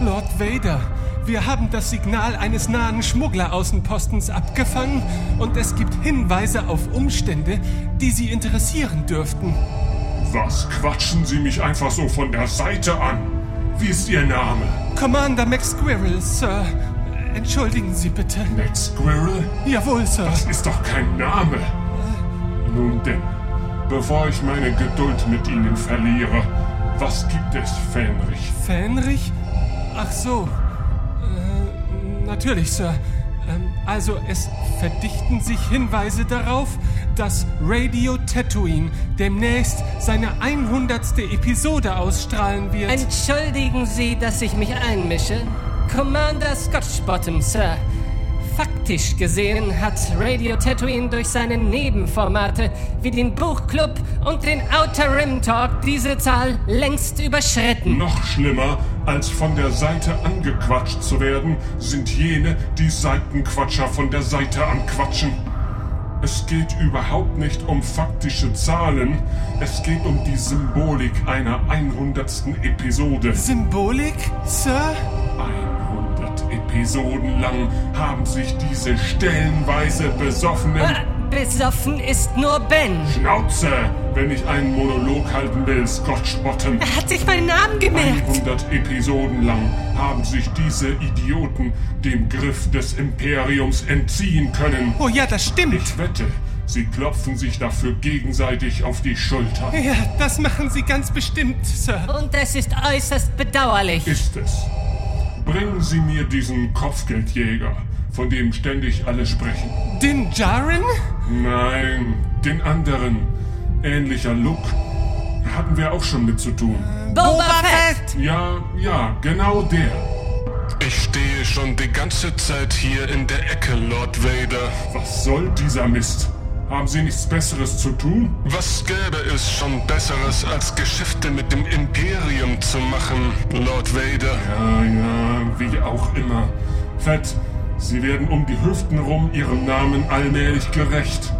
Lord Vader, wir haben das Signal eines nahen Schmuggleraußenpostens abgefangen und es gibt Hinweise auf Umstände, die Sie interessieren dürften. Was quatschen Sie mich einfach so von der Seite an? Wie ist Ihr Name? Commander Max Squirrel, Sir. Entschuldigen Sie bitte. Max Squirrel? Jawohl, Sir. Das ist doch kein Name. Nun denn, bevor ich meine Geduld mit Ihnen verliere, was gibt es, Fähnrich? Fähnrich? Ach so. Äh, natürlich, Sir. Ähm, also, es verdichten sich Hinweise darauf, dass Radio Tatooine demnächst seine 100. Episode ausstrahlen wird. Entschuldigen Sie, dass ich mich einmische. Commander Scotchbottom, Sir. Faktisch gesehen hat Radio Tatooine durch seine Nebenformate wie den Buchclub und den Outer Rim Talk diese Zahl längst überschritten. Noch schlimmer, als von der Seite angequatscht zu werden, sind jene, die Seitenquatscher von der Seite anquatschen. Es geht überhaupt nicht um faktische Zahlen, es geht um die Symbolik einer 100. Episode. Symbolik, Sir? 100 Episoden lang haben sich diese stellenweise besoffenen... Ah, besoffen ist nur Ben. Schnauze, wenn ich einen Monolog halten will, Scotch Bottom. Er hat sich meinen Namen gemerkt. 100 Episoden lang haben sich diese Idioten dem Griff des Imperiums entziehen können. Oh ja, das stimmt. Ich wette, sie klopfen sich dafür gegenseitig auf die Schulter. Ja, das machen sie ganz bestimmt, Sir. Und es ist äußerst bedauerlich. Ist es. Bringen Sie mir diesen Kopfgeldjäger, von dem ständig alle sprechen. Din Djarin? Nein, den anderen. Ähnlicher Look. Hatten wir auch schon mit zu tun. Boba Fett! Ja, ja, genau der. Ich stehe schon die ganze Zeit hier in der Ecke, Lord Vader. Was soll dieser Mist? Haben Sie nichts Besseres zu tun? Was gäbe es schon Besseres, als Geschäfte mit dem Imperium zu machen, Lord Vader? Ja, ja, wie auch immer. Fett, Sie werden um die Hüften rum Ihrem Namen allmählich gerecht.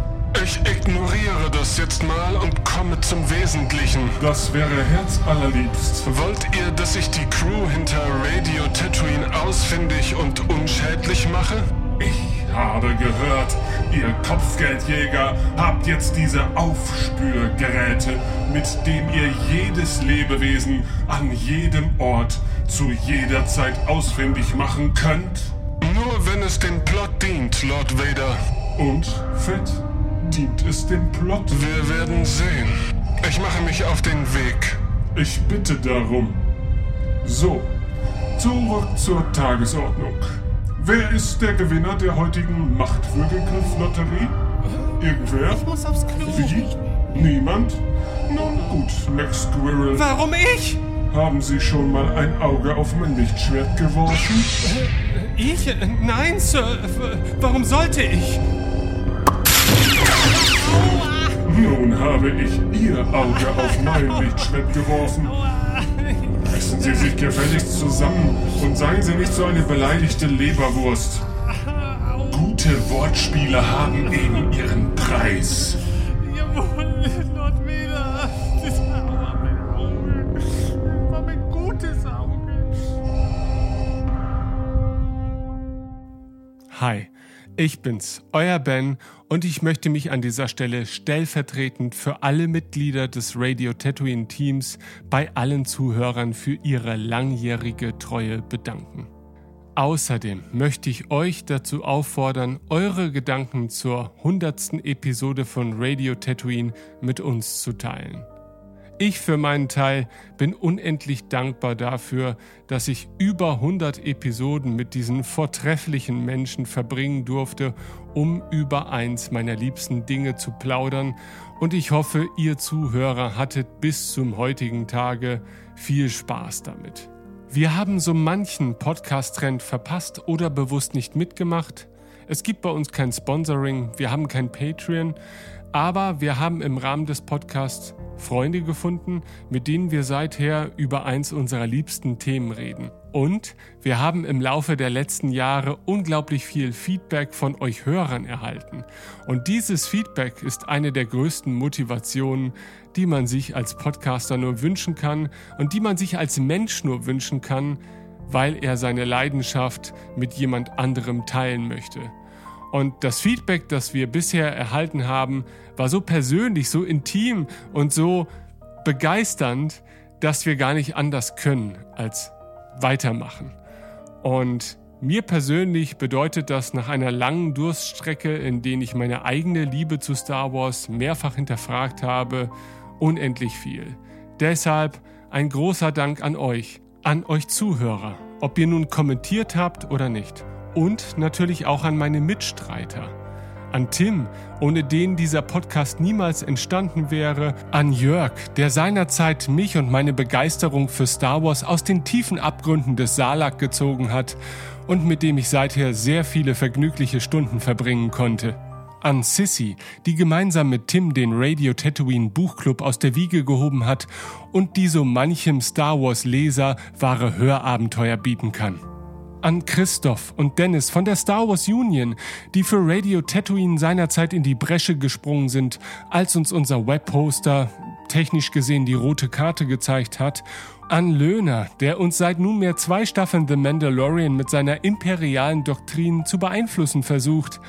Ich ignoriere das jetzt mal und komme zum Wesentlichen. Das wäre herzallerliebst. Wollt ihr, dass ich die Crew hinter Radio Tatooine ausfindig und unschädlich mache? Ich habe gehört, Ihr Kopfgeldjäger habt jetzt diese Aufspürgeräte, mit dem ihr jedes Lebewesen an jedem Ort zu jeder Zeit ausfindig machen könnt. Nur wenn es dem Plot dient, Lord Vader. Und, Fett, dient es dem Plot? Wir werden sehen. Ich mache mich auf den Weg. Ich bitte darum. So, zurück zur Tagesordnung. Wer ist der Gewinner der heutigen Machtwürgegriff-Lotterie? Irgendwer? Ich muss aufs Klo. Wie? Niemand? Nun gut, Max Squirrel. Warum ich? Haben Sie schon mal ein Auge auf mein Lichtschwert geworfen? Ich? Nein, Sir. Warum sollte ich? Nun habe ich Ihr Auge auf mein Lichtschwert geworfen. Reißen Sie sich gefälligst zusammen und seien Sie nicht so eine beleidigte Leberwurst. Gute Wortspiele haben eben ihren Preis. Jawohl, Lord Vader. Das war mein Auge. Das war mein gutes Auge. Hi, ich bin's, euer Ben, und ich möchte mich an dieser Stelle stellvertretend für alle Mitglieder des Radio Tatooine Teams bei allen Zuhörern für ihre langjährige Treue bedanken. Außerdem möchte ich euch dazu auffordern, eure Gedanken zur 100. Episode von Radio Tatooine mit uns zu teilen. Ich für meinen Teil bin unendlich dankbar dafür, dass ich über 100 Episoden mit diesen vortrefflichen Menschen verbringen durfte, um über eins meiner liebsten Dinge zu plaudern und ich hoffe, ihr Zuhörer hattet bis zum heutigen Tage viel Spaß damit. Wir haben so manchen Podcast-Trend verpasst oder bewusst nicht mitgemacht. Es gibt bei uns kein Sponsoring, wir haben kein Patreon, aber wir haben im Rahmen des Podcasts Freunde gefunden, mit denen wir seither über eins unserer liebsten Themen reden. Und wir haben im Laufe der letzten Jahre unglaublich viel Feedback von euch Hörern erhalten. Und dieses Feedback ist eine der größten Motivationen, die man sich als Podcaster nur wünschen kann und die man sich als Mensch nur wünschen kann, weil er seine Leidenschaft mit jemand anderem teilen möchte. Und das Feedback, das wir bisher erhalten haben, war so persönlich, so intim und so begeisternd, dass wir gar nicht anders können als weitermachen. Und mir persönlich bedeutet das nach einer langen Durststrecke, in der ich meine eigene Liebe zu Star Wars mehrfach hinterfragt habe, unendlich viel. Deshalb ein großer Dank an euch, an euch Zuhörer, ob ihr nun kommentiert habt oder nicht. Und natürlich auch an meine Mitstreiter. An Tim, ohne den dieser Podcast niemals entstanden wäre. An Jörg, der seinerzeit mich und meine Begeisterung für Star Wars aus den tiefen Abgründen des Salak gezogen hat und mit dem ich seither sehr viele vergnügliche Stunden verbringen konnte an Sissy, die gemeinsam mit Tim den Radio Tatooine Buchclub aus der Wiege gehoben hat und die so manchem Star Wars Leser wahre Hörabenteuer bieten kann. An Christoph und Dennis von der Star Wars Union, die für Radio Tatooine seinerzeit in die Bresche gesprungen sind, als uns unser Webposter technisch gesehen die rote Karte gezeigt hat, an Löhner, der uns seit nunmehr zwei Staffeln The Mandalorian mit seiner imperialen Doktrin zu beeinflussen versucht,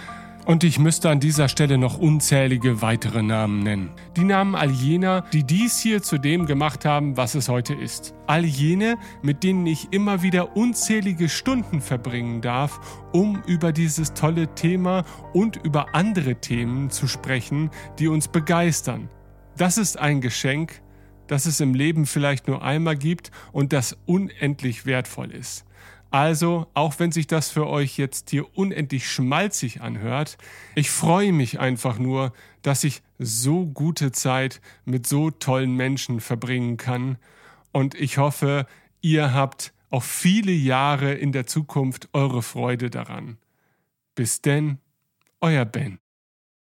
und ich müsste an dieser Stelle noch unzählige weitere Namen nennen. Die Namen all jener, die dies hier zu dem gemacht haben, was es heute ist. All jene, mit denen ich immer wieder unzählige Stunden verbringen darf, um über dieses tolle Thema und über andere Themen zu sprechen, die uns begeistern. Das ist ein Geschenk, das es im Leben vielleicht nur einmal gibt und das unendlich wertvoll ist. Also, auch wenn sich das für euch jetzt hier unendlich schmalzig anhört, ich freue mich einfach nur, dass ich so gute Zeit mit so tollen Menschen verbringen kann. Und ich hoffe, ihr habt auch viele Jahre in der Zukunft eure Freude daran. Bis denn, euer Ben.